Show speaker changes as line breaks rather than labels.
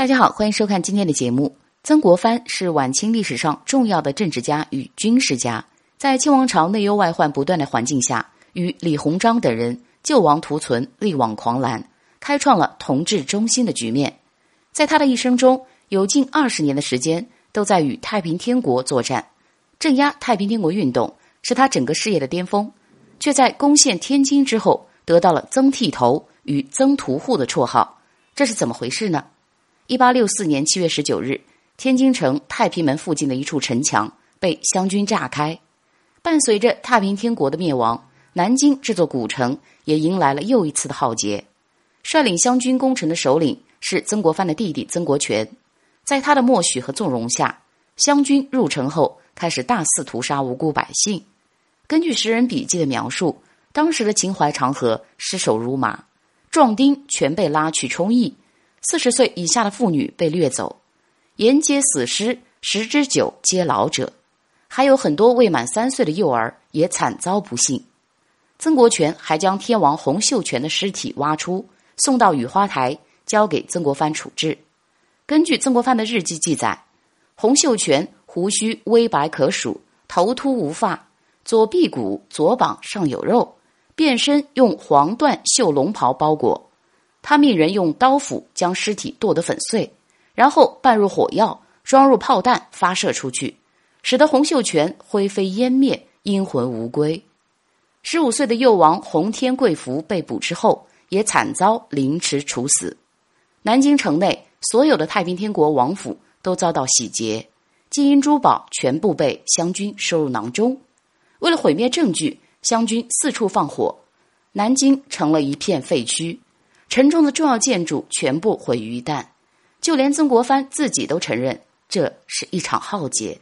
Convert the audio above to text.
大家好，欢迎收看今天的节目。曾国藩是晚清历史上重要的政治家与军事家，在清王朝内忧外患不断的环境下，与李鸿章等人救亡图存，力挽狂澜，开创了同治中兴的局面。在他的一生中，有近二十年的时间都在与太平天国作战，镇压太平天国运动是他整个事业的巅峰，却在攻陷天津之后得到了“曾剃头”与“曾屠户”的绰号，这是怎么回事呢？一八六四年七月十九日，天津城太平门附近的一处城墙被湘军炸开。伴随着太平天国的灭亡，南京这座古城也迎来了又一次的浩劫。率领湘军攻城的首领是曾国藩的弟弟曾国荃，在他的默许和纵容下，湘军入城后开始大肆屠杀无辜百姓。根据时人笔记的描述，当时的秦淮长河尸首如麻，壮丁全被拉去充役。四十岁以下的妇女被掠走，沿街死尸十之九皆老者，还有很多未满三岁的幼儿也惨遭不幸。曾国荃还将天王洪秀全的尸体挖出，送到雨花台，交给曾国藩处置。根据曾国藩的日记记载，洪秀全胡须微白可数，头秃无发，左臂骨、左膀上有肉，遍身用黄缎绣龙袍包裹。他命人用刀斧将尸体剁得粉碎，然后拌入火药，装入炮弹发射出去，使得洪秀全灰飞烟灭，阴魂无归。十五岁的幼王洪天贵福被捕之后，也惨遭凌迟处死。南京城内所有的太平天国王府都遭到洗劫，金银珠宝全部被湘军收入囊中。为了毁灭证据，湘军四处放火，南京成了一片废墟。沉重的重要建筑全部毁于一旦，就连曾国藩自己都承认这是一场浩劫。